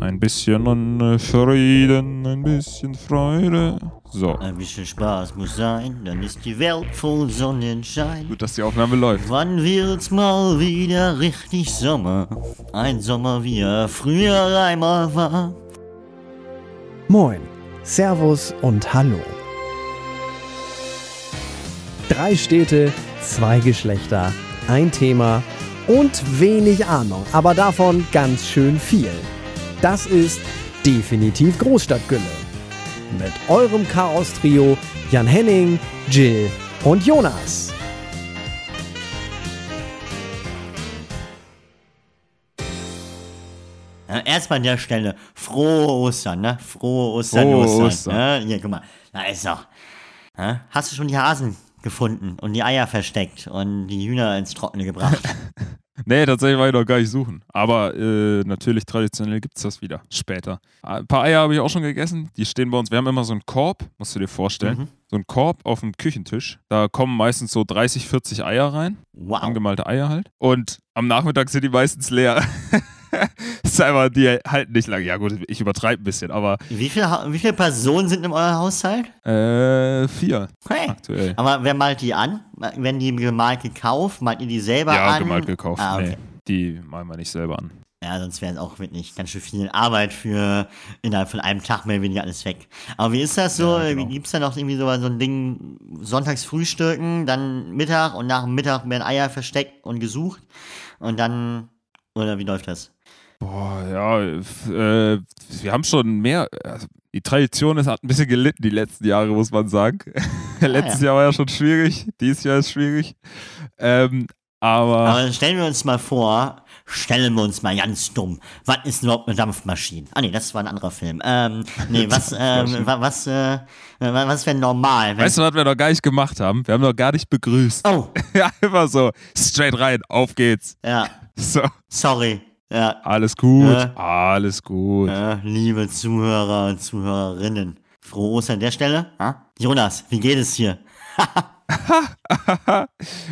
Ein bisschen äh, Frieden, ein bisschen Freude. So. Ein bisschen Spaß muss sein, dann ist die Welt voll Sonnenschein. Gut, dass die Aufnahme läuft. Wann wird's mal wieder richtig Sommer? Ein Sommer, wie er früher einmal war. Moin, Servus und Hallo. Drei Städte, zwei Geschlechter, ein Thema und wenig Ahnung, aber davon ganz schön viel. Das ist definitiv Großstadtgülle. Mit eurem Chaos-Trio Jan Henning, Jill und Jonas. Erstmal an der Stelle frohe Ostern, ne? Frohe Ostern, Frohe Ostern. Ostern. Ne? Hier, guck mal, da ist doch. Ja? Hast du schon die Hasen gefunden und die Eier versteckt und die Hühner ins Trockene gebracht? Nee, tatsächlich war ich noch gar nicht suchen. Aber äh, natürlich traditionell gibt es das wieder. Später. Ein paar Eier habe ich auch schon gegessen. Die stehen bei uns. Wir haben immer so einen Korb, musst du dir vorstellen. Mhm. So einen Korb auf dem Küchentisch. Da kommen meistens so 30, 40 Eier rein. Wow. Angemalte Eier halt. Und am Nachmittag sind die meistens leer. ist einfach, die halten nicht lange. Ja, gut, ich übertreibe ein bisschen, aber Wie viele, Ha- wie viele Personen sind in eurem Haushalt? äh, vier Hey. aktuell. Aber wer malt die an? Werden die gemalt gekauft? Malt ihr die selber Ja, an? gemalt gekauft. Ah, okay. Nee, die malen wir nicht selber an. Ja, sonst wäre es auch wirklich ganz schön viel Arbeit für innerhalb von einem Tag mehr oder weniger alles weg. Aber wie ist das so? Ja, genau. Gibt es da noch irgendwie so, so ein Ding, sonntags frühstücken, dann Mittag und nach dem Mittag werden Eier versteckt und gesucht und dann, oder wie läuft das? Boah, ja, äh, wir haben schon mehr. Also die Tradition ist, hat ein bisschen gelitten die letzten Jahre, muss man sagen. Letztes Jahr war ja schon schwierig, dieses Jahr ist schwierig. Ähm, aber, Aber dann stellen wir uns mal vor, stellen wir uns mal ganz dumm. Was ist überhaupt eine Dampfmaschine? Ah nee, das war ein anderer Film. Ähm, nee, was, ähm, was, äh, wa- was wäre normal? Weißt du, was wir noch gar nicht gemacht haben? Wir haben noch gar nicht begrüßt. oh, Ja, immer so, straight rein, auf geht's. ja, So, sorry. Ja, alles gut, Ja. alles gut. Ja, liebe Zuhörer und Zuhörerinnen, frohe Ostern an der Stelle. Ha? Jonas, wie geht es hier?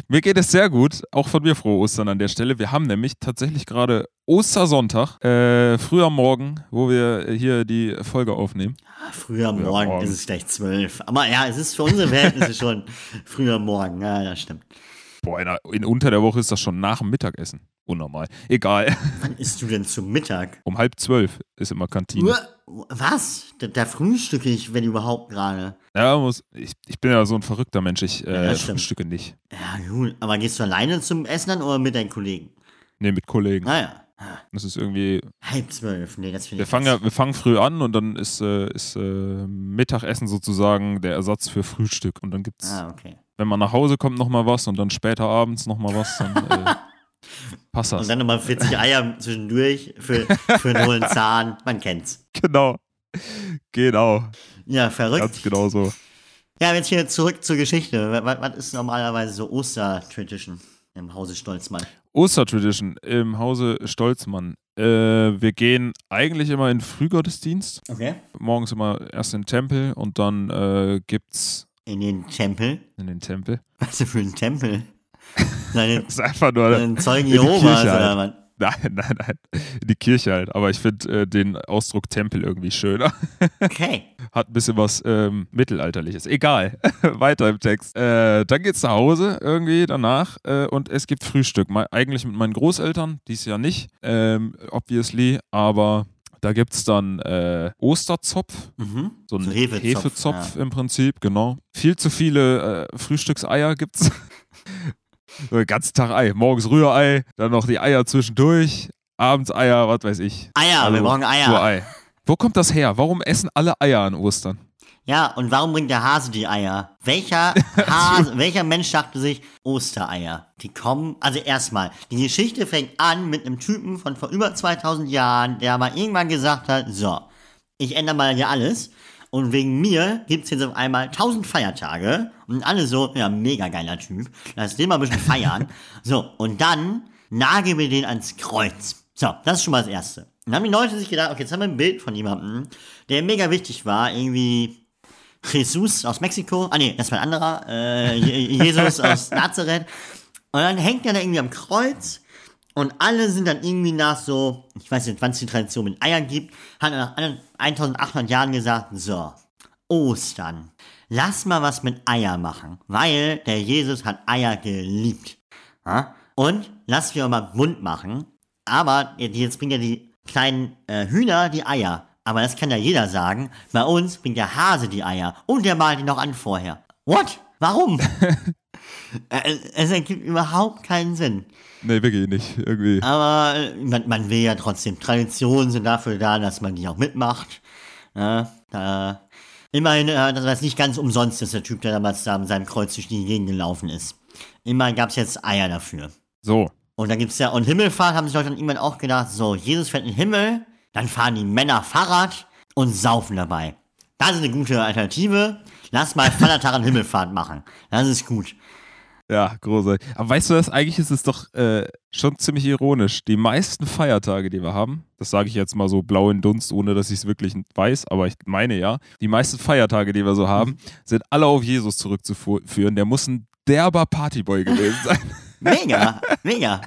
Mir geht es sehr gut, auch von mir frohe Ostern an der Stelle. Wir haben nämlich tatsächlich gerade Ostersonntag, äh, früh am Morgen, wo wir hier die Folge aufnehmen. Ah, Früher am Morgen morgen. ist es gleich zwölf. Aber ja, es ist für unsere Verhältnisse schon früher am Morgen. Ja, das stimmt. Boah, in, in unter der Woche ist das schon nach dem Mittagessen. Unnormal. Egal. Wann isst du denn zum Mittag? Um halb zwölf ist immer Kantine. Was? Da, da frühstücke ich, wenn überhaupt gerade. Ja, muss, ich, ich bin ja so ein verrückter Mensch. Ich Ja, äh, stimmt. frühstücke nicht. Ja, gut. Aber gehst du alleine zum Essen dann oder mit deinen Kollegen? Nee, mit Kollegen. Naja. Das ist irgendwie. Halb zwölf. Nee, das finde Wir ich. fangen, ja, wir fangen früh an und dann ist, äh, ist äh, Mittagessen sozusagen der Ersatz für Frühstück. Und dann gibt's, Ah, okay. Wenn man nach Hause kommt, nochmal was und dann später abends nochmal was, dann äh, passt das. Und dann nochmal 40 Eier zwischendurch für, für einen hohlen Zahn. Man kennt's. Genau. Genau. Ja, verrückt. Ganz genau so. Ja, jetzt hier zurück zur Geschichte. Was, was ist normalerweise so Oster-Tradition im Hause Stolzmann? Ostertradition im Hause Stolzmann. Äh, wir gehen eigentlich immer in Frühgottesdienst. Okay. Morgens immer erst in den Tempel und dann äh, gibt's In den Tempel? in den Tempel. Was für ein Tempel? Seine Das ist einfach nur ein Zeugen Jehovas Kirche oder halt. was? Nein, nein, nein. In die Kirche halt. Aber ich finde äh, den Ausdruck Tempel irgendwie schöner. Okay. Hat ein bisschen was ähm, Mittelalterliches. Egal. Weiter im Text. Äh, dann geht's nach Hause irgendwie danach äh, und es gibt Frühstück. Me eigentlich mit meinen Großeltern, dies Jahr nicht, ähm, obviously, aber da gibt's dann äh, Osterzopf. Mhm. So ein Hefezopf, Hefezopf, im Prinzip, genau. Viel zu viele äh, Frühstückseier gibt's. so den ganzen Tag Ei. Morgens Rührei, dann noch die Eier zwischendurch, abends Eier, was weiß ich. Eier, Also wir brauchen Eier. Ei. Wo kommt das her? Warum essen alle Eier an Ostern? Ja, und warum bringt der Hase die Eier? Welcher Hase, welcher Mensch dachte sich, Ostereier? Die kommen, also erstmal, die Geschichte fängt an mit einem Typen von vor über 2000 Jahren, der mal irgendwann gesagt hat, so, ich ändere mal hier alles. Und wegen mir gibt's jetzt auf einmal 1000 Feiertage. Und alle so, ja, mega geiler Typ. Lass den mal ein bisschen feiern. so, und dann nageln wir den ans Kreuz. So, das ist schon mal das Erste. Dann haben die Leute sich gedacht, okay, jetzt haben wir ein Bild von jemandem, der mega wichtig war, irgendwie Jesus aus Mexiko. Ah nee, das war ein anderer. Äh, Je- Jesus aus Nazareth. Und dann hängt er da irgendwie am Kreuz Und alle sind dann irgendwie nach so, ich weiß nicht, wann es die Tradition mit Eiern gibt, hat nach 1800 Jahren gesagt, so, Ostern, lass mal was mit Eier machen, weil der Jesus hat Eier geliebt. Und lass wir mal Mund machen, aber jetzt bringen ja die kleinen äh, Hühner die Eier. Aber das kann ja jeder sagen. Bei uns bringt der Hase die Eier und der malt die noch an vorher. What? Warum? Äh, es ergibt überhaupt keinen Sinn. Nee, wirklich nicht. Irgendwie. Aber äh, man, man will ja trotzdem. Traditionen sind dafür da, dass man die auch mitmacht. Ja, da, immerhin, äh, das war nicht ganz umsonst, dass der Typ, der damals da mit seinem Kreuz durch die Gegend gelaufen ist. Immerhin gab es jetzt Eier dafür. So. Und dann gibt's ja, und Himmelfahrt haben sich Leute dann irgendwann auch gedacht, so, Jesus fährt in den Himmel, dann fahren die Männer Fahrrad und saufen dabei. Das ist eine gute Alternative. Lass mal Feiertag an Himmelfahrt machen. Das ist gut. Ja, großartig. Aber weißt du was, eigentlich ist es doch äh, schon ziemlich ironisch. Die meisten Feiertage, die wir haben, das sage ich jetzt mal so blau in Dunst, ohne dass ich es wirklich weiß, aber ich meine ja, die meisten Feiertage, die wir so haben, sind alle auf Jesus zurückzuführen. Der muss ein derber Partyboy gewesen sein. Mega, mega.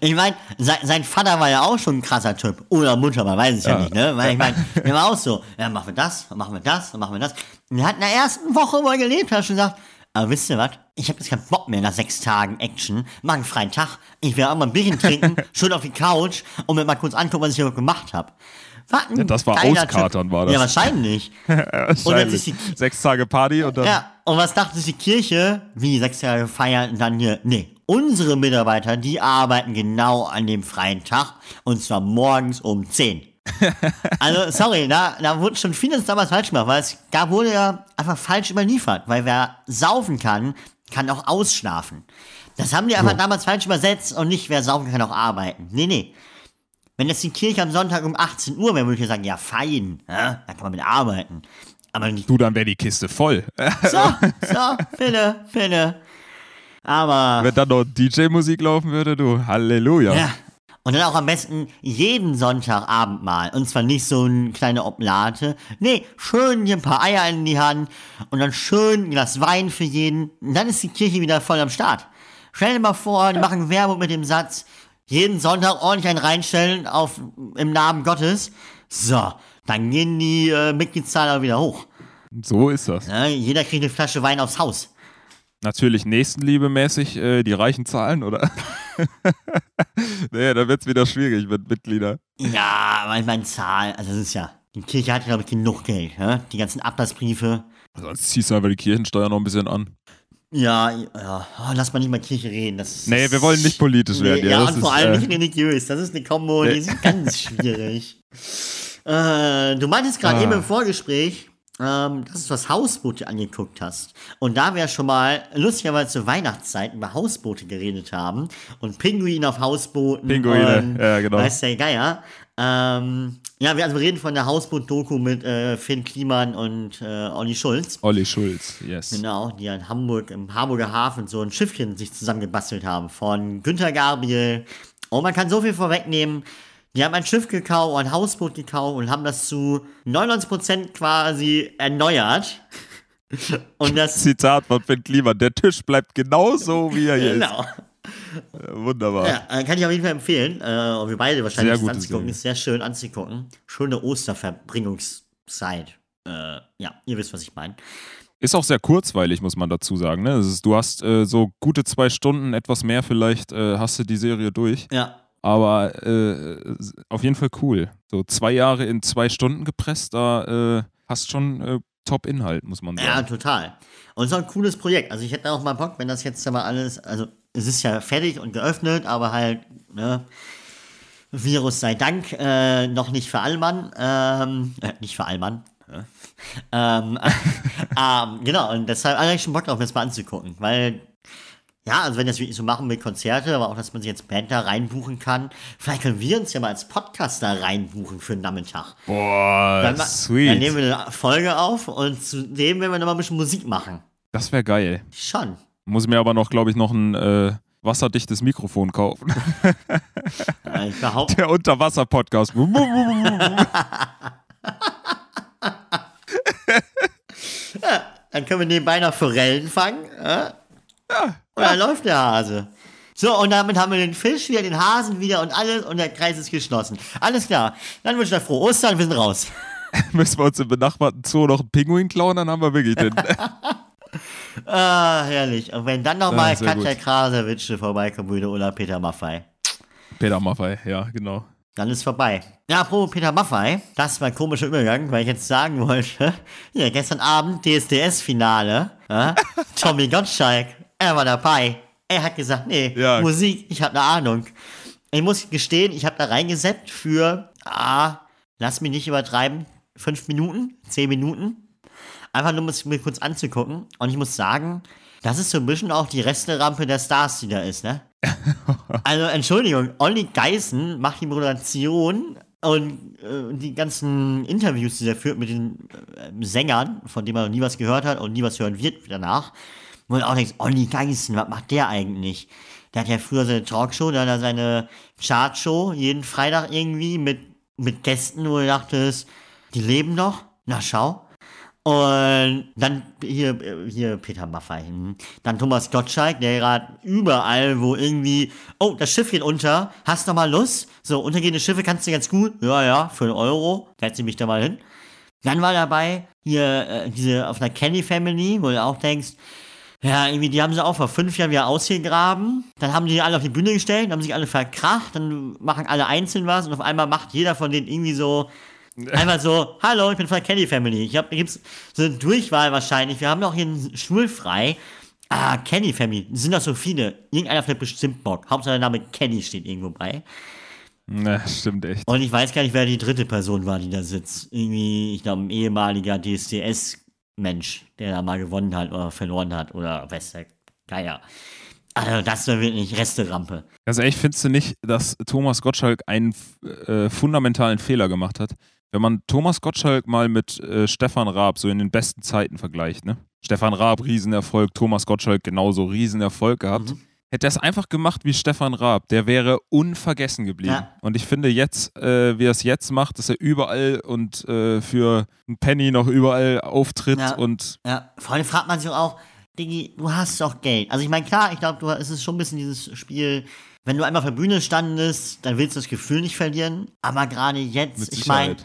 Ich meine, sein, sein, Vater war ja auch schon ein krasser Typ. Oder Mutter, man weiß es ja, ja nicht, ne? Weil ich meine, der war auch so, ja, machen wir das, machen wir das, machen wir das. Und er hat in der ersten Woche, wo er gelebt hat, schon gesagt, aber wisst ihr was? Ich habe jetzt keinen Bock mehr nach sechs Tagen Action. Mach einen freien Tag. Ich will auch mal ein Bierchen trinken, schön auf die Couch und mir mal kurz angucken, was ich hier gemacht habe. Ja, das war Auskatern, war das. Ja, wahrscheinlich. wahrscheinlich. Die, sechs Tage Party und dann. Ja, und was dachte sich die Kirche? Wie, sechs Tage feiern und dann hier? Nee, unsere Mitarbeiter, die arbeiten genau an dem freien Tag und zwar morgens um 10. also, sorry, da, da wurde schon vieles damals falsch gemacht, weil es da wurde ja einfach falsch überliefert, weil wer saufen kann, kann auch ausschlafen. Das haben die einfach oh. damals falsch übersetzt und nicht, wer saufen kann, auch arbeiten. Nee, nee. Wenn jetzt die Kirche am Sonntag um 18 Uhr wäre, würde ich sagen, ja, fein, ja, da kann man mit arbeiten. Aber nicht. Du, dann wäre die Kiste voll. so, so, bitte, bitte. Aber. Wenn dann noch DJ-Musik laufen würde, du, Halleluja. Ja. Und dann auch am besten jeden Sonntagabend mal. Und zwar nicht so eine kleine Oblate. Nee, schön hier ein paar Eier in die Hand und dann schön ein Glas Wein für jeden. Und dann ist die Kirche wieder voll am Start. Stell dir mal vor, die machen Werbung mit dem Satz, jeden Sonntag ordentlich einen reinstellen auf, im Namen Gottes. So, dann gehen die äh, Mitgliedszahlen wieder hoch. So ist das. Ja, jeder kriegt eine Flasche Wein aufs Haus. Natürlich nächstenliebemäßig äh, die reichen Zahlen, oder? nee, da wird es wieder schwierig mit Mitgliedern. Ja, aber ich meine, Zahl, also das ist ja, die Kirche hat, glaube ich, genug Geld, ja? Die ganzen Ablassbriefe. Sonst ziehst du einfach die Kirchensteuer noch ein bisschen an. Ja, ja, oh, lass mal nicht mal Kirche reden. Das nee, wir wollen nicht politisch nee, werden. Ja, ja und vor allem äh, nicht religiös. Das ist eine Kombo, nee. die ist ganz schwierig. äh, du meintest gerade ah. eben im Vorgespräch, ähm, dass du das Hausboote angeguckt hast. Und da wir schon mal lustigerweise zur Weihnachtszeit über Hausboote geredet haben und Pinguine auf Hausbooten. Pinguine, und, ja, genau. Weiß der Geier. Ähm, ja, wir, also wir reden von der Hausboot-Doku mit äh, Finn Kliman und äh, Olli Schulz. Olli Schulz, yes. Genau, die in Hamburg, im Hamburger Hafen so ein Schiffchen sich zusammengebastelt haben von Günter Gabriel. Und man kann so viel vorwegnehmen. Die haben ein Schiff gekauft, ein Hausboot gekauft und haben das zu 99% quasi erneuert. Und das Zitat von Finn Kliman, der Tisch bleibt genauso, wie er hier genau. ist. Genau. Wunderbar. Ja, äh, kann ich auf jeden Fall empfehlen. Äh, und wir beide wahrscheinlich sehr anzugucken. Ist sehr schön anzugucken. Schöne Osterverbringungszeit. Äh, ja, ihr wisst, was ich meine. Ist auch sehr kurzweilig, muss man dazu sagen. Ne? Ist, du hast äh, so gute zwei Stunden, etwas mehr vielleicht, äh, hast du die Serie durch. Ja. Aber äh, auf jeden Fall cool. So zwei Jahre in zwei Stunden gepresst, da äh, hast schon äh, Top-Inhalt, muss man sagen. Ja, total. Und es ist auch ein cooles Projekt. Also ich hätte auch mal Bock, wenn das jetzt aber alles, also es ist ja fertig und geöffnet, aber halt, ne, Virus sei Dank, äh, noch nicht für Allmann, ähm, äh, nicht für Allmann, ähm, ähm, genau, und deshalb habe ich schon Bock drauf, das mal anzugucken, weil ja, also wenn das wirklich so machen mit Konzerte, aber auch, dass man sich jetzt Band da reinbuchen kann. Vielleicht können wir uns ja mal als Podcaster reinbuchen für einen Nachmittag. Boah, dann, sweet. Dann nehmen wir eine Folge auf und zudem werden wir noch mal ein bisschen Musik machen. Das wäre geil. Schon. Muss mir aber noch, glaube ich, noch ein äh, wasserdichtes Mikrofon kaufen. Ja, ich behaupte. Der Unterwasser-Podcast. ja, dann können wir nebenbei noch Forellen fangen. Ja? Ja. Läuft der Hase. So, und damit haben wir den Fisch wieder, den Hasen wieder und alles und der Kreis ist geschlossen. Alles klar. Dann wünsche ich euch frohe Ostern, wir sind raus. Müssen wir uns im benachbarten Zoo noch einen Pinguin klauen, dann haben wir wirklich den. Ah, herrlich. Und wenn dann nochmal Ah, sehr Katja gut. Krasewitsche vorbeikommen würde oder Peter Maffei, Peter Maffei, ja, genau. dann ist vorbei. Ja, apropos Peter Maffei, das war ein komischer Übergang, weil ich jetzt sagen wollte, ja, gestern Abend DSDS-Finale, ja, Tommy Gottschalk, er war dabei. Er hat gesagt, nee, Ja. Musik, ich habe eine Ahnung. Ich muss gestehen, ich habe da reingesetzt für, ah, lass mich nicht übertreiben, fünf Minuten, zehn Minuten. Einfach nur, um es mir kurz anzugucken. Und ich muss sagen, das ist so ein bisschen auch die Resterampe der Stars, die da ist, ne? also, Entschuldigung, Olli Geißen macht die Moderation und äh, die ganzen Interviews, die er führt mit den äh, Sängern, von denen man noch nie was gehört hat und nie was hören wird danach. Wo du auch denkst, Olli Geißen, was macht der eigentlich? Der hat ja früher seine Talkshow, der hat ja seine Chartshow jeden Freitag irgendwie mit, mit Gästen, wo du dachtest, die leben noch? Na schau. Und dann hier, hier Peter Maffay. hm. Dann Thomas Gottschalk, der gerade überall, wo irgendwie, oh, das Schiff geht unter, hast du mal Lust? So, untergehende Schiffe kannst du ganz gut. Ja, ja, für einen Euro, setz ich mich da mal hin. Dann war dabei hier äh, diese auf einer Kenny Family, wo du auch denkst, ja, irgendwie, die haben sie auch vor fünf Jahren wieder ausgegraben. Dann haben die alle auf die Bühne gestellt, haben sich alle verkracht, dann machen alle einzeln was und auf einmal macht jeder von denen irgendwie so Einfach so, hallo, ich bin von der Kenny Family. Ich hab, gibt's so eine Durchwahl wahrscheinlich. Wir haben noch hier einen Stuhl frei. Ah, Kenny Family. Sind doch so viele. Irgendeiner findet bestimmt Bock. Hauptsache der Name Kenny steht irgendwo bei. Na, stimmt echt. Und ich weiß gar nicht, wer die dritte Person war, die da sitzt. Irgendwie, ich glaube, ein ehemaliger DSDS-Mensch, der da mal gewonnen hat oder verloren hat oder weiß der Geier. Also, das war wirklich Resterampe. Ganz ehrlich, findest du nicht, dass Thomas Gottschalk einen äh, fundamentalen Fehler gemacht hat? Wenn man Thomas Gottschalk mal mit äh, Stefan Raab so in den besten Zeiten vergleicht, ne? Stefan Raab, Riesenerfolg, Thomas Gottschalk genauso Riesenerfolg gehabt. Mhm. Hätte er es einfach gemacht wie Stefan Raab, der wäre unvergessen geblieben. Ja. Und ich finde jetzt, äh, wie er es jetzt macht, dass er überall und äh, für einen Penny noch überall auftritt Ja. und Ja, vor allem fragt man sich auch, Diggi, du hast doch Geld. Also ich meine, klar, ich glaube, du es ist schon ein bisschen dieses Spiel, wenn du einmal auf der Bühne standest, dann willst du das Gefühl nicht verlieren. Aber gerade jetzt, ich meine,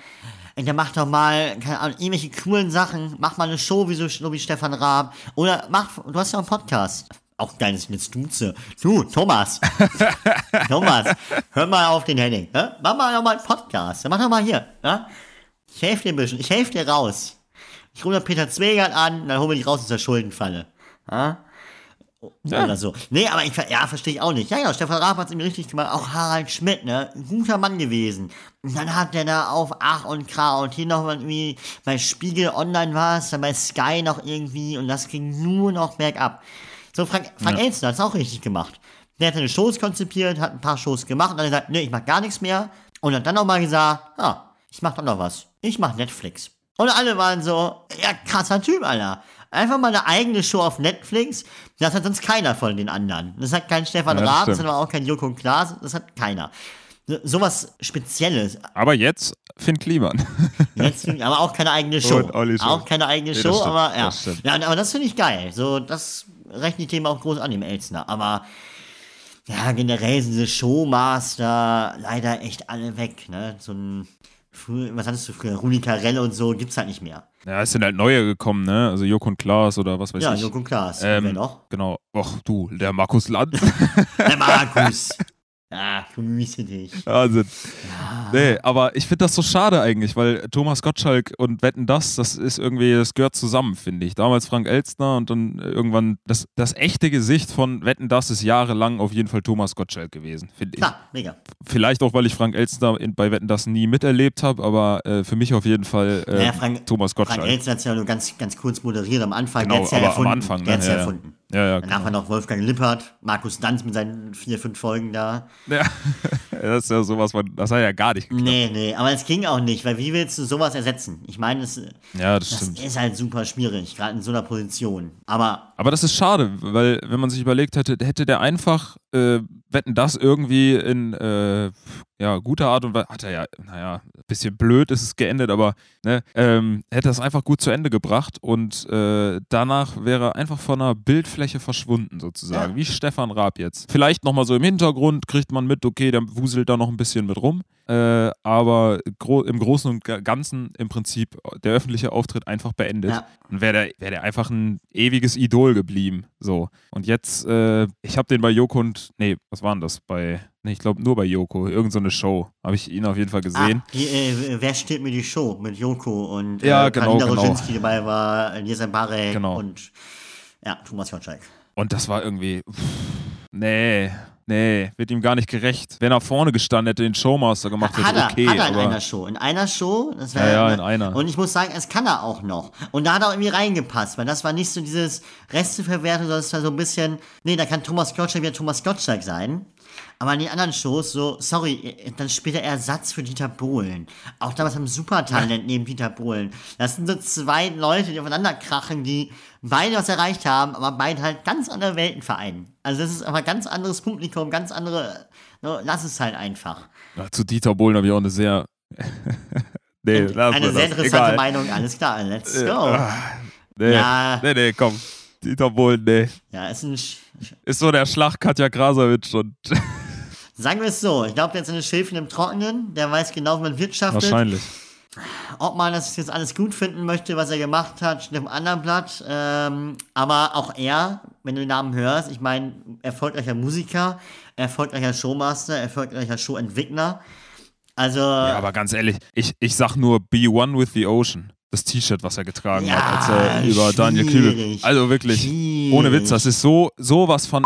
der macht doch mal, Ahnung, irgendwelche coolen Sachen, mach mal eine Show wie so, so wie Stefan Raab. Oder mach, du hast ja auch einen Podcast. Auch geil, dass ich jetzt duze. Du, Thomas. Thomas, hör mal auf den Henning. Ne? Mach mal noch mal einen Podcast. Mach doch mal hier. Ne? Ich helfe dir ein bisschen. Ich helfe dir raus. Ich rufe Peter Zwegert an, dann holen wir dich raus aus der Schuldenfalle. Ja? Oder so. Nee, aber ich, ja, verstehe ich auch nicht. Ja, ja, Stefan Raab hat es ihm richtig gemacht. Auch Harald Schmidt, ne? Ein guter Mann gewesen. Und dann hat der da auf Ach und Kra und hier noch mal irgendwie bei Spiegel Online war es, dann bei Sky noch irgendwie und das ging nur noch bergab. So, Frank, Frank Ja. Elstner hat es auch richtig gemacht. Der hat seine Shows konzipiert, hat ein paar Shows gemacht und dann gesagt, nee, ich mach gar nichts mehr. Und hat dann nochmal gesagt, ah, ich mach doch noch was. Ich mach Netflix. Und alle waren so, ja, krasser Typ, Alter. Einfach mal eine eigene Show auf Netflix. Das hat sonst keiner von den anderen. Das hat kein Stefan Ja, das Raab, das hat stimmt. aber auch kein Joko Klaas, das hat keiner. So- Sowas Spezielles. aber jetzt Finn Kliman. Jetzt, aber auch keine eigene Show. Und. Auch keine eigene Nee, Show, stimmt, aber ja. das stimmt. ja. Aber das finde ich geil. So, das rechne ich dem auch groß an, dem Elsner. Aber ja, generell sind diese Showmaster leider echt alle weg. Ne? So ein, früher, was hattest du früher? Rudi Carell und so gibt's halt nicht mehr. Ja, es sind halt neue gekommen, ne? Also Joko und Klaas oder was weiß Ja, ich. Joko Klaas. Wer ähm, noch? Genau. Och, du, der Markus Lanz. Der Markus. Ah, grüße dich. Wahnsinn. Nee, aber ich finde das so schade eigentlich, weil Thomas Gottschalk und Wetten das, das ist irgendwie, das gehört zusammen, finde ich. Damals Frank Elstner und dann irgendwann das, das echte Gesicht von Wetten das ist jahrelang auf jeden Fall Thomas Gottschalk gewesen, finde ich. Klar, mega. Vielleicht auch, weil ich Frank Elstner in, bei Wetten das nie miterlebt habe, aber äh, für mich auf jeden Fall äh, Naja, Frank- Thomas Gottschalk. Frank Elster hat ja nur ganz, ganz kurz moderiert am Anfang. Genau, der hat's ja aber am erfunden. Anfang, Der ne? Ja, ja ja. erfunden. Ja, ja, Danach war noch Wolfgang Lippert, Markus Danz mit seinen vier, fünf Folgen da. Ja, das ist ja sowas, das hat ja gar nicht geklappt. Nee, nee, aber es ging auch nicht, weil wie willst du sowas ersetzen? Ich meine, das, Ja, das das ist halt super schwierig, gerade in so einer Position. Aber Aber das ist schade, weil wenn man sich überlegt hätte, hätte der einfach äh, Wetten das irgendwie in, äh, ja, gute Art und Weise, hat er ja, naja, ein bisschen blöd ist es geendet, aber ne, ähm, hätte es einfach gut zu Ende gebracht und äh, danach wäre er einfach von der Bildfläche verschwunden sozusagen, Ja. wie Stefan Raab jetzt. Vielleicht nochmal so im Hintergrund kriegt man mit, okay, der wuselt da noch ein bisschen mit rum, äh, aber gro im Großen und Ga- Ganzen im Prinzip der öffentliche Auftritt einfach beendet. Ja. Und wäre der, wär der einfach ein ewiges Idol geblieben. So. Und jetzt, äh, ich habe den bei Joko und, nee, was war denn das? Bei, nee, ich glaube nur bei Joko, irgend so eine Show. Habe ich ihn auf jeden Fall gesehen. Ah, die, äh, wer steht mir die Show mit Joko und Ja, äh, genau, Carina genau. Dabei war, Lisa Barek Genau. und ja, Thomas Gottschalk. Und das war irgendwie, pff, nee, nee, wird ihm gar nicht gerecht. Wenn er vorne gestanden hätte, den Showmaster gemacht Hat hätte, er, okay, hat er in einer Show. In einer Show, das wär, Ja, ja, in einer. Und ich muss sagen, es kann er auch noch. Und da hat er auch irgendwie reingepasst, weil das war nicht so dieses Resteverwertung, sondern es war so ein bisschen, nee, da kann Thomas Gottschalk wieder Thomas Gottschalk sein. Aber in den anderen Shows, so, sorry, dann spielt er Ersatz für Dieter Bohlen. Auch damals am Supertalent neben Dieter Bohlen. Das sind so zwei Leute, die aufeinander krachen, die beide was erreicht haben, aber beide halt ganz andere Welten vereinen. Also das ist aber ganz anderes Publikum, ganz andere, no, lass es halt einfach. ja, zu Dieter Bohlen habe ich auch eine sehr, nee, lass Eine sehr das. interessante Egal. Meinung, alles klar, let's go. ah, Nee, Ja. nee, nee, komm. Dieter Bohlen, nee. Ja, ist ein, Sch- Ist so der Schlag Katja Krasowitsch und sagen wir es so, ich glaube, der hat seine Schäfchen im Trockenen, der weiß genau, wie man wirtschaftet. wahrscheinlich. Ob man das jetzt alles gut finden möchte, was er gemacht hat, steht auf einem anderen Blatt. Ähm, aber auch er, wenn du den Namen hörst, ich meine, erfolgreicher Musiker, erfolgreicher Showmaster, erfolgreicher Showentwickler. Also, Ja, aber ganz ehrlich, ich, ich sag nur Be One with the Ocean. Das T-Shirt, was er getragen Ja, hat, als er über Daniel Kübel. Also wirklich, ohne Witz, das ist so sowas von.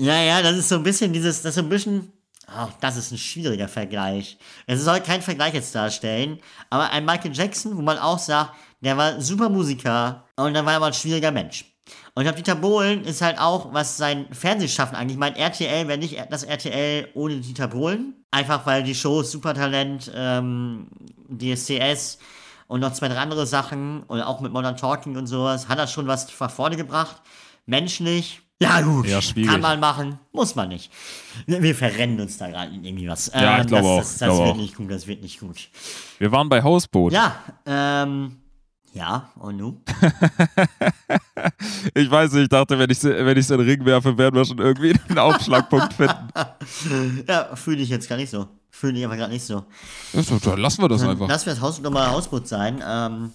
Ja, ja, das ist so ein bisschen dieses, das ist so ein bisschen, ach, das ist ein schwieriger Vergleich. Es soll kein Vergleich jetzt darstellen, aber ein Michael Jackson, wo man auch sagt, der war super Musiker und dann war er aber ein schwieriger Mensch. Und ich glaube, Dieter Bohlen ist halt auch, was sein Fernsehschaffen eigentlich, mein RTL wäre nicht das RTL ohne Dieter Bohlen. Einfach weil die Shows Supertalent, ähm, DSCS und noch zwei, drei andere Sachen und auch mit Modern Talking und sowas, hat er schon was nach vorne gebracht. Menschlich, ja gut, Ja, kann man machen, muss man nicht. Wir, verrennen uns da gerade in irgendwie was. Ja, ich Ähm, glaube das, auch, Das, das glaube wird auch. nicht gut, das wird nicht gut. Wir waren bei Hausboot. Ja, ähm, ja, und nu? Ich weiß nicht, ich dachte, wenn ich wenn ich in den Ring werfe, werden wir schon irgendwie einen Aufschlagpunkt finden. Ja, fühle ich jetzt gar nicht so. Fühle ich aber gerade nicht so. Dann lassen wir das einfach. Lass wir das Haus nochmal Hausboot sein. Ähm,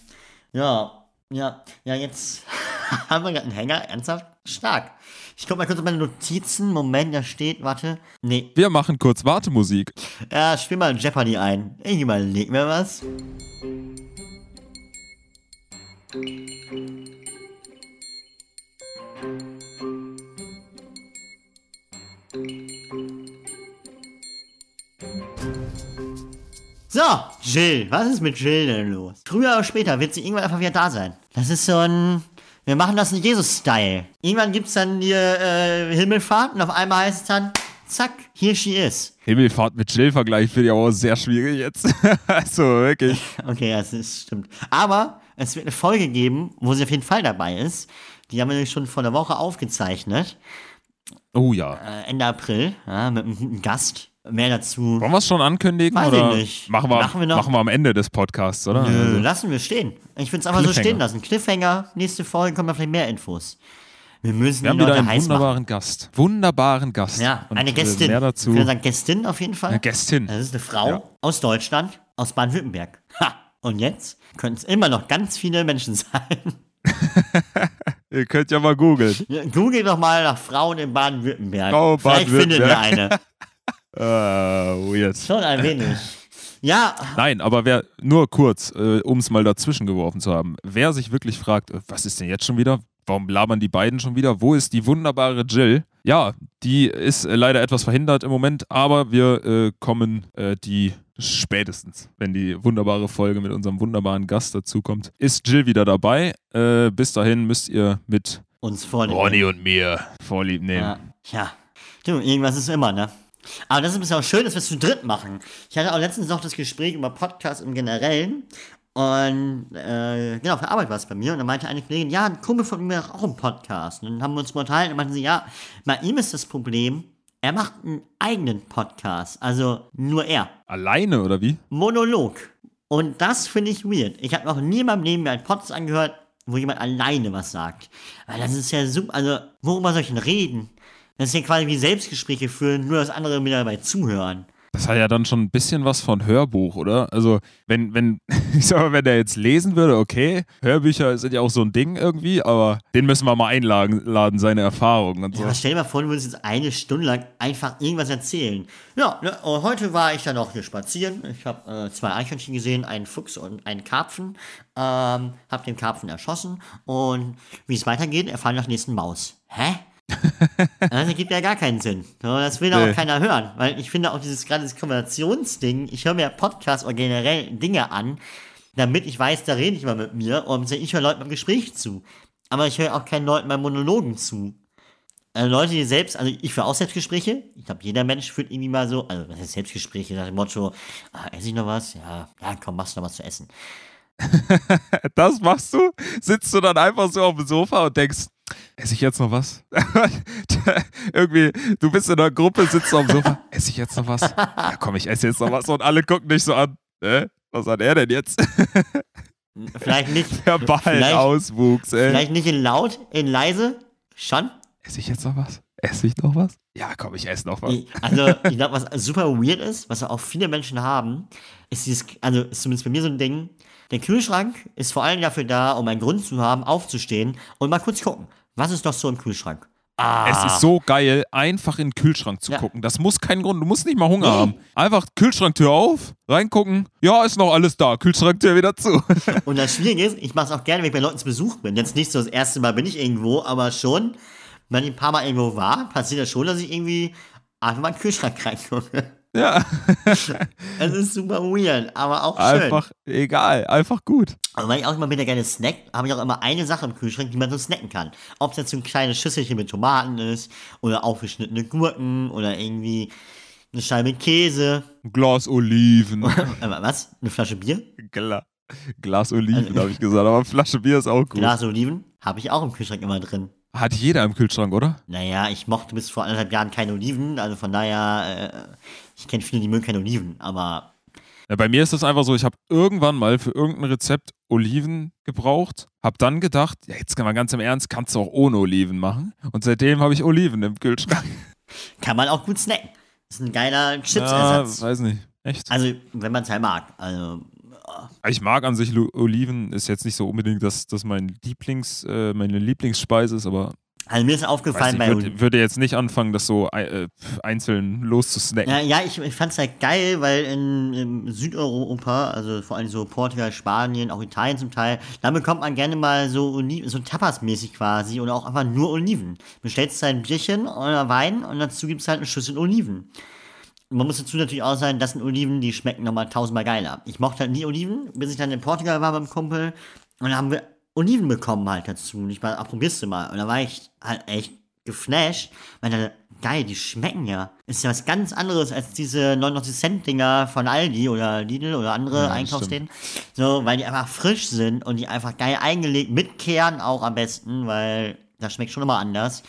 ja, ja, ja, jetzt haben wir gerade einen Hänger. Ernsthaft? Stark. Ich guck mal kurz auf meine Notizen. Moment, da steht, warte. Nee, Wir machen kurz Wartemusik. ja, spiel mal Jeopardy ein. Ich überleg mir was. So, Jill, was ist mit Jill denn los? Früher oder später wird sie irgendwann einfach wieder da sein. Das ist so ein. Wir machen das in Jesus-Style. Irgendwann gibt's dann die äh, Himmelfahrt und auf einmal heißt es dann, zack, here she is. Himmelfahrt mit Jill-Vergleich finde ich aber auch sehr schwierig jetzt. also wirklich. Okay, das ist, stimmt. Aber es wird eine Folge geben, wo sie auf jeden Fall dabei ist. Die haben wir nämlich schon vor einer Woche aufgezeichnet. Oh ja. Äh, Ende April, ja, mit einem guten Gast. Mehr dazu. Wollen wir es schon ankündigen? Weiß ich oder nicht. Machen wir, Machen wir noch. machen wir am Ende des Podcasts, oder? Nö, Also, lassen wir stehen. Ich würde es einfach so stehen lassen. Cliffhanger, nächste Folge kommen da vielleicht mehr Infos. Wir müssen wir haben wieder einen heiß machen. wunderbaren Gast. Wunderbaren Gast. Ja, Und, eine äh, Gästin. Mehr Ich dazu. würde sagen Gästin auf jeden Fall. Eine Gästin. Das ist eine Frau Ja. aus Deutschland, aus Baden-Württemberg. Ha! Und jetzt können es immer noch ganz viele Menschen sein. Ihr könnt ja mal googeln. Google doch mal nach Frauen in Baden-Württemberg. Frau Vielleicht findet ihr eine. Äh, weird. Schon ein wenig. Ja, Nein, aber wer, nur kurz, äh, um es mal dazwischen geworfen zu haben, wer sich wirklich fragt, äh, was ist denn jetzt schon wieder? Warum labern die beiden schon wieder? Wo ist die wunderbare Jill? Ja, die ist äh, leider etwas verhindert im Moment, aber wir äh, kommen äh, die spätestens, wenn die wunderbare Folge mit unserem wunderbaren Gast dazukommt, ist Jill wieder dabei. Äh, bis dahin müsst ihr mit uns vornehmen. Ronny und mir vorlieb nehmen. Ja. ja. Du, irgendwas ist immer, ne? Aber das ist ein bisschen auch schön, dass wir es zu dritt machen. Ich hatte auch letztens noch das Gespräch über Podcasts im Generellen. Und äh, genau, auf der Arbeit war es bei mir. Und dann meinte eine Kollegin, ja, ein Kumpel von mir hat auch einen Podcast. Und dann haben wir uns mal unterhalten und meinten sie, ja, bei ihm ist das Problem, er macht einen eigenen Podcast. Also nur er. Alleine oder wie? Monolog. Und das finde ich weird. Ich habe noch nie in meinem Leben mir einen Podcast angehört, wo jemand alleine was sagt. Weil das ist ja super. Also, worüber soll ich denn reden? Das ist ja quasi wie Selbstgespräche führen, nur dass andere mir dabei zuhören. Das hat ja dann schon ein bisschen was von Hörbuch, oder? Also, wenn, wenn, ich sag mal, wenn der jetzt lesen würde, okay, Hörbücher sind ja auch so ein Ding irgendwie, aber den müssen wir mal einladen, seine Erfahrungen und so. Ja, stell dir mal vor, du würdest jetzt eine Stunde lang einfach irgendwas erzählen. Ja, ne, heute war ich dann auch hier spazieren. Ich habe äh, zwei Eichhörnchen gesehen, einen Fuchs und einen Karpfen. Ähm, hab den Karpfen erschossen und wie es weitergeht, erfahren wir nach nächsten Maus. Hä? Das ergibt ja gar keinen Sinn. Das will nee. auch keiner hören, weil ich finde auch dieses gerade das ich höre mir Podcasts oder generell Dinge an, damit ich weiß, da rede ich mal mit mir und ich höre Leuten beim Gespräch zu. Aber ich höre auch keinen Leuten beim Monologen zu. Also Leute, die selbst, also ich führe auch Selbstgespräche. Ich glaube, jeder Mensch führt irgendwie mal so, also was ist Selbstgespräche, nach dem Motto, ah, esse ich noch was? Ja, ja, komm, machst du noch was zu essen. das machst du? Sitzt du dann einfach so auf dem Sofa und denkst, esse ich jetzt noch was? Irgendwie, du bist in einer Gruppe, sitzt auf dem Sofa, esse ich jetzt noch was? Ja komm, ich esse jetzt noch was und alle gucken dich so an. Äh, was hat er denn jetzt? Vielleicht nicht. Verbal Auswuchs, ey. Vielleicht nicht in laut, in leise. Schon? Esse ich jetzt noch was? Esse ich noch was? Ja, komm, ich esse noch was. Also, ich glaube, was super weird ist, was auch viele Menschen haben, ist dieses, also ist zumindest bei mir so ein Ding, der Kühlschrank ist vor allem dafür da, um einen Grund zu haben, aufzustehen und mal kurz gucken, was ist doch so im Kühlschrank? Ah. Es ist so geil, einfach in den Kühlschrank zu ja. gucken. Das muss keinen Grund, du musst nicht mal Hunger nee. haben. Einfach Kühlschranktür auf, reingucken, ja, ist noch alles da, Kühlschranktür wieder zu. Und das Schwierige ist, ich mache es auch gerne, wenn ich bei Leuten zu Besuch bin. Jetzt nicht so das erste Mal bin ich irgendwo, aber schon, wenn ich ein paar Mal irgendwo war, passiert das schon, dass ich irgendwie einfach mal in den Kühlschrank reingucke. Ja. es ist super weird, aber auch schön. Einfach egal, einfach gut. Aber weil ich auch immer wieder gerne snack, habe ich auch immer eine Sache im Kühlschrank, die man so snacken kann. Ob es jetzt so ein kleines Schüsselchen mit Tomaten ist oder aufgeschnittene Gurken oder irgendwie eine Scheibe Käse. Ein Glas Oliven. Was? Eine Flasche Bier? Klar. Glas Oliven, also, habe ich gesagt, aber Flasche Bier ist auch gut. Glas Oliven habe ich auch im Kühlschrank immer drin. Hat jeder im Kühlschrank, oder? Naja, ich mochte bis vor anderthalb Jahren keine Oliven, also von daher, äh, ich kenne viele, die mögen keine Oliven, aber. Ja, bei mir ist das einfach so, ich habe irgendwann mal für irgendein Rezept Oliven gebraucht, habe dann gedacht, ja, jetzt kann man ganz im Ernst, kannst du auch ohne Oliven machen. Und seitdem habe ich Oliven im Kühlschrank. Kann man auch gut snacken. Das ist ein geiler Chipsersatz. Ja, weiß nicht. Echt? Also, wenn man es halt mag. Also, ich mag an sich Oliven, ist jetzt nicht so unbedingt, dass das mein Lieblings, äh, meine Lieblingsspeise ist, aber. Also mir ist aufgefallen bei. Ich würd, würde jetzt nicht anfangen, das so äh, einzeln loszusnacken. Ja, ja ich, ich fand es halt geil, weil in, in, Südeuropa, also vor allem so Portugal, Spanien, auch Italien zum Teil, da bekommt man gerne mal so Oliven, so Tapas-mäßig quasi oder auch einfach nur Oliven. Bestellst halt ein Bierchen oder Wein und dazu gibt es halt eine Schüssel Oliven man muss dazu natürlich auch sagen, das sind Oliven, die schmecken nochmal tausendmal geiler. Ich mochte halt nie Oliven, bis ich dann in Portugal war beim Kumpel. Und dann haben wir Oliven bekommen halt dazu. Und ich war, ah, probierst du mal. Und da war ich halt echt geflasht, weil dann, geil, die schmecken ja. Ist ja was ganz anderes als diese 99 Cent Dinger von Aldi oder Lidl oder andere ja, Einkaufsläden. So, weil die einfach frisch sind und die einfach geil eingelegt, mit Kern auch am besten, weil das schmeckt schon immer anders.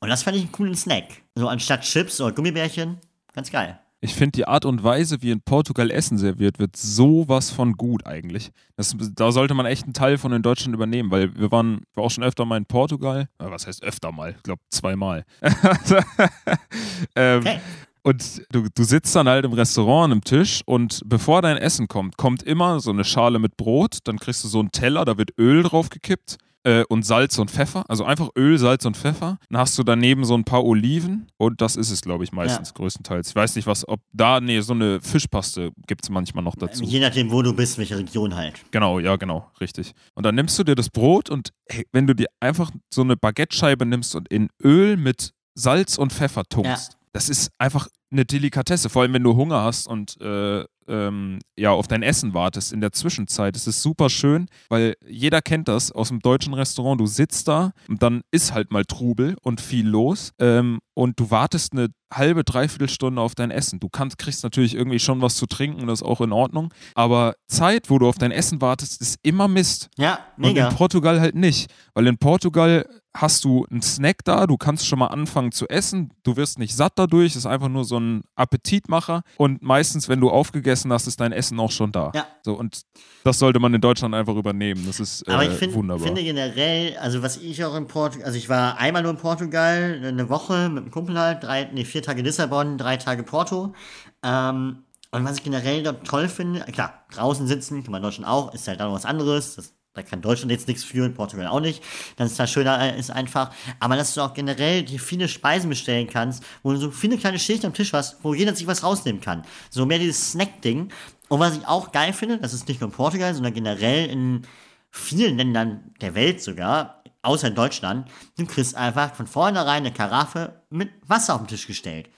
Und das fand ich einen coolen Snack. So anstatt Chips oder Gummibärchen, Ganz geil. Ich finde die Art und Weise, wie in Portugal Essen serviert wird, sowas von gut eigentlich. Das, da sollte man echt einen Teil von in Deutschland übernehmen, weil wir waren wir auch schon öfter mal in Portugal. Was heißt öfter mal? Ich glaube zweimal. ähm, okay. Und du, du sitzt dann halt im Restaurant am Tisch und bevor dein Essen kommt, kommt immer so eine Schale mit Brot, dann kriegst du so einen Teller, da wird Öl drauf gekippt äh, und Salz und Pfeffer. Also einfach Öl, Salz und Pfeffer. Dann hast du daneben so ein paar Oliven und das ist es, glaube ich, meistens ja. größtenteils. Ich weiß nicht, was, ob da, nee, so eine Fischpaste gibt es manchmal noch dazu. Je nachdem, wo du bist, welche Region halt. Genau, ja, genau, richtig. Und dann nimmst du dir das Brot und hey, wenn du dir einfach so eine Baguette-Scheibe nimmst und in Öl mit Salz und Pfeffer tunkst, ja. das ist einfach eine Delikatesse, vor allem wenn du Hunger hast und äh, ähm, ja, auf dein Essen wartest in der Zwischenzeit. Es ist super schön, weil jeder kennt das aus dem deutschen Restaurant. Du sitzt da und dann ist halt mal Trubel und viel los ähm, und du wartest eine halbe, dreiviertel Stunde auf dein Essen. Du kannst, kriegst natürlich irgendwie schon was zu trinken, das ist auch in Ordnung. Aber Zeit, wo du auf dein Essen wartest, ist immer Mist. Ja, mega. Und in Portugal halt nicht. Weil in Portugal hast du einen Snack da, du kannst schon mal anfangen zu essen, du wirst nicht satt dadurch, ist einfach nur so ein Appetitmacher und meistens, wenn du aufgegessen hast, ist dein Essen auch schon da. Ja. So, und das sollte man in Deutschland einfach übernehmen. Das ist äh, Aber ich find, wunderbar. finde generell, also was ich auch in Portugal, also ich war einmal nur in Portugal, eine Woche mit einem Kumpel halt, drei, nee, vier Tage Lissabon, drei Tage Porto. Ähm, und was ich generell dort toll finde, klar, draußen sitzen, kann man in Deutschland auch, ist halt auch noch was anderes. Das, da kann Deutschland jetzt nichts für, in Portugal auch nicht. Dann ist das schöner ist einfach. Aber dass du auch generell dir viele Speisen bestellen kannst, wo du so viele kleine Schichten am Tisch hast, wo jeder sich was rausnehmen kann. So mehr dieses Snack-Ding. Und was ich auch geil finde, das ist nicht nur in Portugal, sondern generell in vielen Ländern der Welt sogar, außer in Deutschland, du kriegst einfach von vornherein eine Karaffe mit Wasser auf den Tisch gestellt.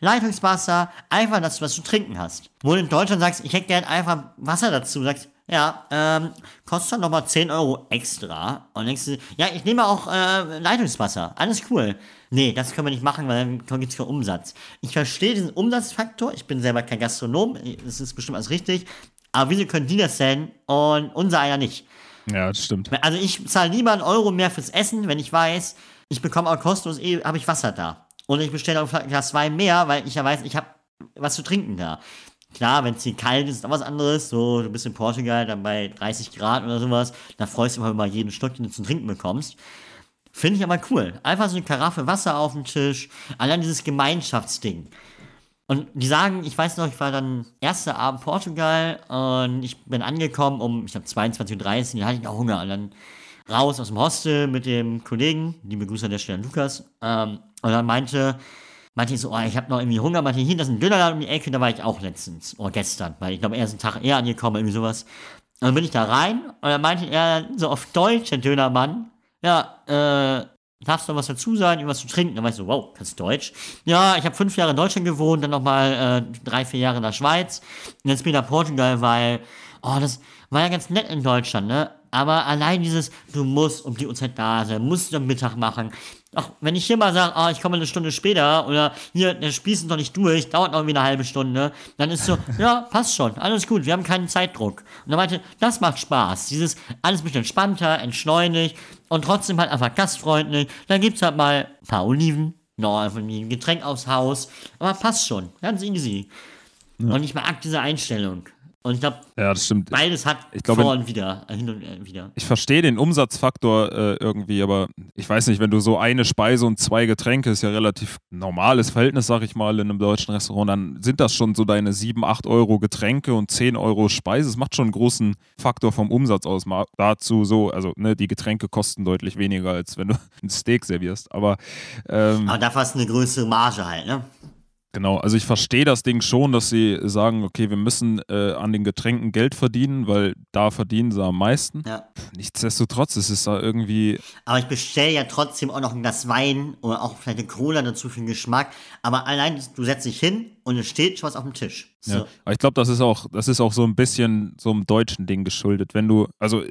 Leitungswasser, einfach, dass du was zu trinken hast. Wo du in Deutschland sagst, ich hätte gern einfach Wasser dazu, sagst, ja, ähm, kostet dann nochmal 10 Euro extra. Und denkst du, ja, ich nehme auch äh, Leitungswasser, alles cool. Nee, das können wir nicht machen, weil dann gibt es keinen Umsatz. Ich verstehe diesen Umsatzfaktor, ich bin selber kein Gastronom, das ist bestimmt alles richtig. Aber wieso können die das denn und unser einer nicht? ja, das stimmt. Also ich zahle lieber einen Euro mehr fürs Essen, wenn ich weiß, ich bekomme auch kostenlos, eh, habe ich Wasser da. Und ich bestelle auch ein Glas Wein mehr, weil ich ja weiß, ich habe was zu trinken da. Klar, wenn es hier kalt ist, ist auch was anderes. So, du bist in Portugal, dann bei 30 Grad oder sowas, da freust du dich mal jeden Schluck, den du zum Trinken bekommst. Finde ich aber cool. Einfach so eine Karaffe Wasser auf dem Tisch. Allein dieses Gemeinschaftsding. Und die sagen, ich weiß noch, ich war dann erster Abend Portugal und ich bin angekommen um, ich glaube, 22.30 Uhr, da hatte ich auch Hunger. Und dann raus aus dem Hostel mit dem Kollegen, liebe Grüße an der Stelle Lukas, ähm, und dann meinte, ich so, oh, ich habe noch irgendwie Hunger, meinte, hier, das ist ein Dönerladen um die Ecke, da war ich auch letztens, oder gestern, weil ich glaube, er ist einen Tag eher angekommen, irgendwie sowas. Und dann bin ich da rein und dann meinte er so auf Deutsch, der Dönermann, ja, äh, darfst du noch was dazu sagen, irgendwas zu trinken? Dann war ich so, wow, kannst du Deutsch? Ja, ich habe fünf Jahre in Deutschland gewohnt, dann nochmal äh, drei, vier Jahre in der Schweiz und jetzt bin ich nach Portugal, weil, oh, das war ja ganz nett in Deutschland, ne? Aber allein dieses, du musst um die Uhrzeit da sein, musst du am Mittag machen. Ach, wenn ich hier mal sage, ah, ich komme eine Stunde später oder hier, der Spieß ist noch nicht durch, dauert noch irgendwie eine halbe Stunde, dann ist so, ja, passt schon, alles gut, wir haben keinen Zeitdruck. Und er meinte, das macht Spaß. Dieses alles ein bisschen entspannter, entschleunigt und trotzdem halt einfach gastfreundlich. Dann gibt's halt mal ein paar Oliven, noch einfach ein Getränk aufs Haus, aber passt schon, ganz easy. Und ich mag diese Einstellung. Und ich glaube, Ja, das stimmt. beides hat Ich glaube, vor und wieder, äh, hin und äh, wieder. Ich verstehe den Umsatzfaktor äh, irgendwie, aber ich weiß nicht, wenn du so eine Speise und zwei Getränke, ist ja relativ normales Verhältnis, sag ich mal, in einem deutschen Restaurant, dann sind das schon so deine 7, 8 Euro Getränke und 10 Euro Speise. Das macht schon einen großen Faktor vom Umsatz aus. Mal dazu so, also ne, die Getränke kosten deutlich weniger, als wenn du ein Steak servierst. Aber ähm, Aber dafür hast du eine größere Marge halt, ne? Genau, also ich verstehe das Ding schon, dass sie sagen, okay, wir müssen äh, an den Getränken Geld verdienen, weil da verdienen sie am meisten. Ja. Nichtsdestotrotz ist es da irgendwie, Aber ich bestelle ja trotzdem auch noch ein Glas Wein oder auch vielleicht eine Cola dazu für den Geschmack. Aber allein, du setzt dich hin und es steht schon was auf dem Tisch. So. ja. Aber ich glaube, das ist auch, das ist auch so ein bisschen so einem deutschen Ding geschuldet. Wenn du, also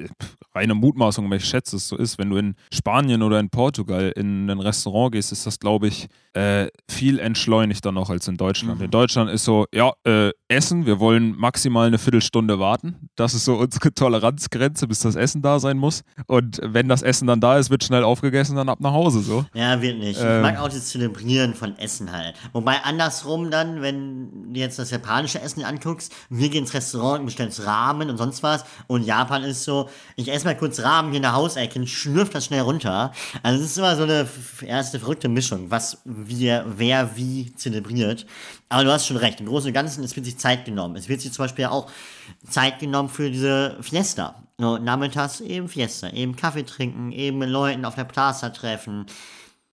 reine Mutmaßung, aber ich schätze es so ist, wenn du in Spanien oder in Portugal in ein Restaurant gehst, ist das, glaube ich, äh, viel entschleunigter noch als in Deutschland. In Deutschland ist so, ja, äh, Essen, wir wollen maximal eine Viertelstunde warten. Das ist so unsere Toleranzgrenze, bis das Essen da sein muss. Und wenn das Essen dann da ist, wird schnell aufgegessen, dann ab nach Hause so. Ja, wird nicht. Ähm. Ich mag auch das Zelebrieren von Essen halt. Wobei andersrum dann, wenn du jetzt das japanische Essen anguckst, wir gehen ins Restaurant und bestellen uns Ramen und sonst was. Und Japan ist so, ich esse mal kurz Ramen hier in der Hausecke und schlürf das schnell runter. Also es ist immer so eine erste verrückte Mischung, was wir, wer wie zelebriert. Aber du hast schon recht. Im Großen und Ganzen, es wird sich Zeit genommen. Es wird sich zum Beispiel auch Zeit genommen für diese Fiesta. So, nachmittags eben Fiesta, eben Kaffee trinken, eben mit Leuten auf der Plaza treffen.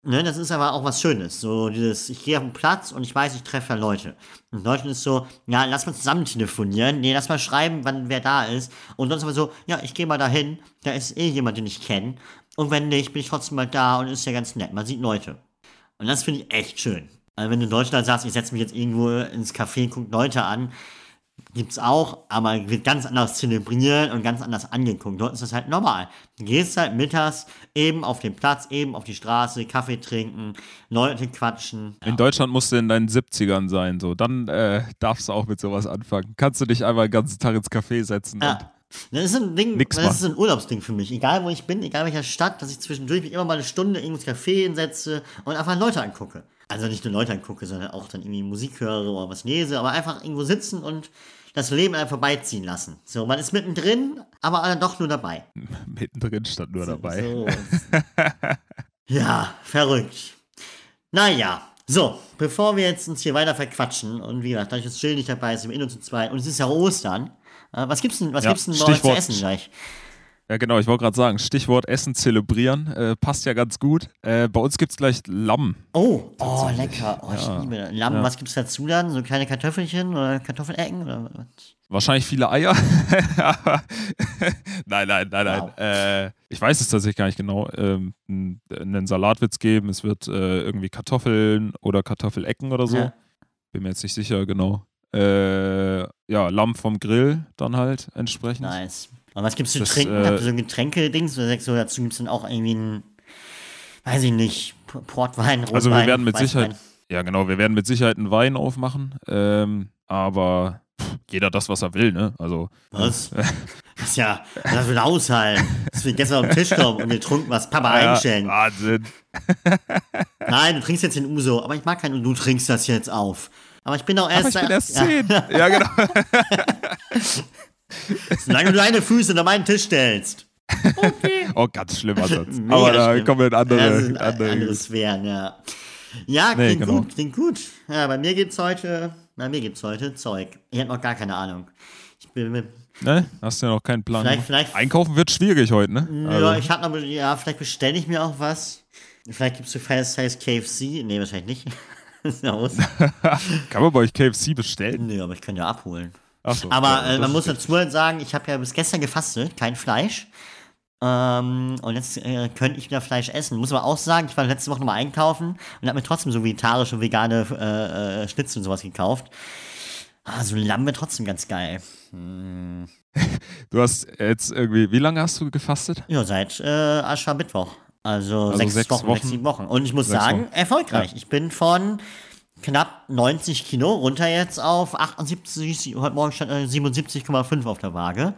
Ne, das ist aber auch was Schönes. So dieses, ich gehe auf den Platz und ich weiß, ich treffe da Leute. Und in Deutschland ist so, ja, lass mal zusammen telefonieren. Nee, lass mal schreiben, wann wer da ist. Und sonst aber so, ja, ich gehe mal dahin, da ist eh jemand, den ich kenne. Und wenn nicht, bin ich trotzdem mal da und ist ja ganz nett. Man sieht Leute. Und das finde ich echt schön. Also wenn du in Deutschland sagst, ich setze mich jetzt irgendwo ins Café, guck Leute an, gibt's auch, aber wird ganz anders zelebriert und ganz anders angeguckt. Dort ist das halt normal. Du gehst halt mittags eben auf den Platz, eben auf die Straße, Kaffee trinken, Leute quatschen. In Deutschland musst du in deinen 70ern sein, so. Dann äh, darfst du auch mit sowas anfangen. Kannst du dich einmal den ganzen Tag ins Café setzen und Ja. Das ist ein Ding, Nix das ist ein Urlaubsding für mich. Egal wo ich bin, egal welcher Stadt, dass ich zwischendurch mich immer mal eine Stunde irgendwo ins Café hinsetze und einfach Leute angucke. Also nicht nur Leute angucke, sondern auch dann irgendwie Musik höre oder was lese, aber einfach irgendwo sitzen und das Leben einfach vorbeiziehen lassen. So, man ist mittendrin, aber dann doch nur dabei. mittendrin stand nur dabei. So. ja, verrückt. Naja, so, bevor wir jetzt uns hier weiter verquatschen und wie gesagt, dadurch, dass Jill nicht dabei ist, im Innen zu zweit und es ist ja Ostern, äh, was gibt's denn, was Ja, gibt's denn bei euch zu essen gleich? Ja, genau, ich wollte gerade sagen, Stichwort Essen zelebrieren, äh, passt ja ganz gut. Äh, bei uns gibt es gleich Lamm. Oh, oh, lecker. Oh, ich Ja. liebe das. Lamm, Ja. was gibt's dazu dann? So kleine Kartoffelchen oder Kartoffelecken oder was? Wahrscheinlich viele Eier. Nein, nein, nein, nein. Wow. Äh, ich weiß es tatsächlich gar nicht genau. Ähm, einen Salat wird es geben. Es wird äh, irgendwie Kartoffeln oder Kartoffelecken oder so. Ja. Bin mir jetzt nicht sicher, genau. Äh, ja, Lamm vom Grill dann halt entsprechend. Nice. Und was gibt's zu Das, trinken? äh, Habt ihr so ein Getränke-Dings? Oder du, dazu gibt's dann auch irgendwie ein, weiß ich nicht, Portwein, Rotwein, Also wir werden mit Weißwein? Sicherheit, ja genau, wir werden mit Sicherheit einen Wein aufmachen. Ähm, aber jeder das, was er will, ne? Also Was? Das ist ja, das wird aushalten. Das wird gestern auf den Tisch kommen und wir trunken was Papa ja, einstellen. Wahnsinn. Nein, du trinkst jetzt den Uso, aber ich mag keinen und du trinkst das jetzt auf. Aber ich bin auch Aber erst. ich bin erst ja, zehn. Ja, genau. solange du deine Füße unter meinen Tisch stellst. Oh, ganz schlimmer Satz. Mega Aber da schlimm. kommen wir in andere, Ja, andere andere Sphären, ja. Ja, Nee, klingt genau. gut, klingt gut. Ja, bei mir gibt's heute, bei mir gibt's heute Zeug. Ich habe noch gar keine Ahnung. Ich bin mit, Ne? Hast du ja noch keinen Plan. Vielleicht- vielleicht- Einkaufen wird schwierig heute, ne? ja, ich habe noch, ja, vielleicht bestelle ich mir auch was. Vielleicht gibt's so Fast Size KFC. Nee, wahrscheinlich nicht. Kann man bei euch KFC bestellen? Nee, aber ich kann ja abholen. Achso. Aber äh, man muss dazu halt sagen, ich habe ja bis gestern gefastet, kein Fleisch. Ähm, und jetzt äh, könnte ich wieder Fleisch essen. Muss aber auch sagen, ich war letzte Woche nochmal einkaufen und habe mir trotzdem so vegetarische, vegane äh, äh, Schnitzel und sowas gekauft. Ah, so ein Lamm wäre trotzdem ganz geil. Du hast jetzt irgendwie, wie lange hast du gefastet? Ja, seit äh, Aschermittwoch. Also, Also sechs, sechs Wochen, Wochen. sechs, sieben Wochen. Und ich muss sagen, Wochen. erfolgreich. Ich bin von knapp 90 Kilo runter jetzt auf 78, heute Morgen stand äh, 77,5 auf der Waage.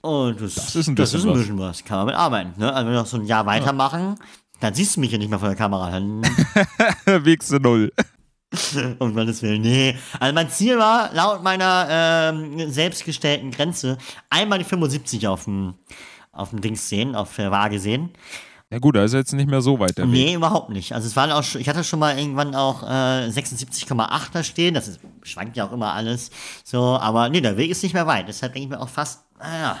Und das, Das ist ein das bisschen ist ein was. bisschen was. Kann man mit arbeiten. Ne? Also, wenn wir noch so ein Jahr weitermachen, dann siehst du mich ja nicht mehr vor der Kamera. Dann, Wiegst du null. um Gottes Willen, nee. Also, mein Ziel war, laut meiner ähm, selbstgestellten Grenze, einmal die 75 auf dem, auf dem Dings sehen, auf der Waage sehen. Ja gut, da ist jetzt nicht mehr so weit der Weg. Nee, überhaupt nicht. Also es waren auch schon, ich hatte schon mal irgendwann auch äh, 76,8 da stehen. Das ist, schwankt ja auch immer alles. So, aber nee, der Weg ist nicht mehr weit. Deshalb denke ich mir auch fast, naja,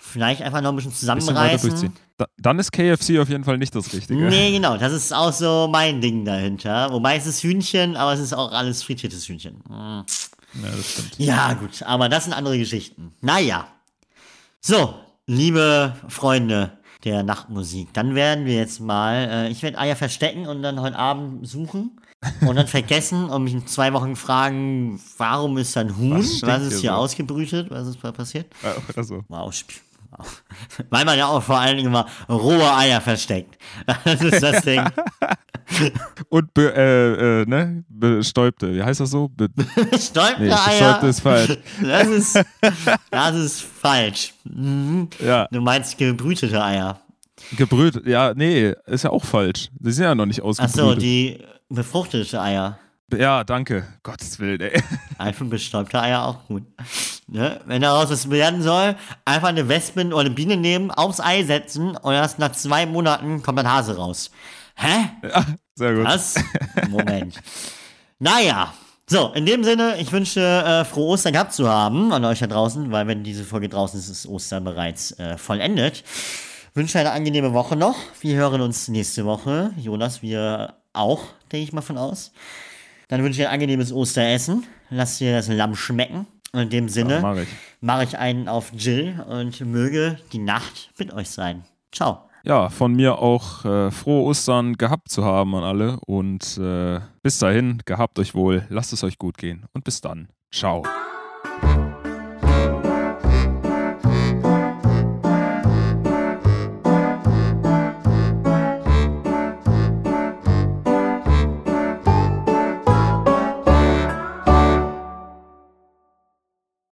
vielleicht einfach noch ein bisschen Bisschen zusammenreißen. Da, dann ist KFC auf jeden Fall nicht das Richtige. Nee, genau, das ist auch so mein Ding dahinter. Wobei es ist Hühnchen, aber es ist auch alles frittiertes Hühnchen. Mm. Ja, das stimmt. Ja, gut, aber das sind andere Geschichten. Naja. So, liebe Freunde der Nachtmusik, dann werden wir jetzt mal, äh, ich werde Eier verstecken und dann heute Abend suchen und dann vergessen und mich in zwei Wochen fragen, warum ist da ein Huhn? Was Was, ist hier so? ausgebrütet? Was ist passiert? Ja, oder so. Wow, sp- wow. Weil man ja auch vor allen Dingen immer rohe Eier versteckt. Das ist das Ding. Und be, äh, äh, ne? bestäubte, wie heißt das so? Be, Stolperte nee, Eier. bestäubte ist falsch. Das ist, das ist falsch. Mhm. Ja, Du meinst gebrütete Eier. gebrüht. Ja, nee, ist ja auch falsch. Die sind ja noch nicht ausgebrütet. so, die befruchtete Eier. Ja, danke. Gottes Willen, ey. Einfach bestäubte Eier auch gut. Ne? Wenn daraus was werden soll, einfach eine Wespen oder eine Biene nehmen, aufs Ei setzen und erst nach zwei Monaten kommt ein Hase raus. Hä? Ja, sehr gut. Was? Moment. naja. So, in dem Sinne, ich wünsche äh, frohe Ostern gehabt zu haben an euch da draußen, weil wenn diese Folge draußen ist, ist Ostern bereits äh, vollendet. Wünsche eine angenehme Woche noch. Wir hören uns nächste Woche. Jonas, wir auch, denke ich mal von aus. Dann wünsche ich ein angenehmes Osteressen. Lasst dir das Lamm schmecken. Und in dem Sinne Ja, mach ich. mache ich einen auf Jill und möge die Nacht mit euch sein. Ciao. ja, von mir auch äh, frohe Ostern gehabt zu haben an alle und äh, bis dahin, gehabt euch wohl, lasst es euch gut gehen und bis dann. Ciao.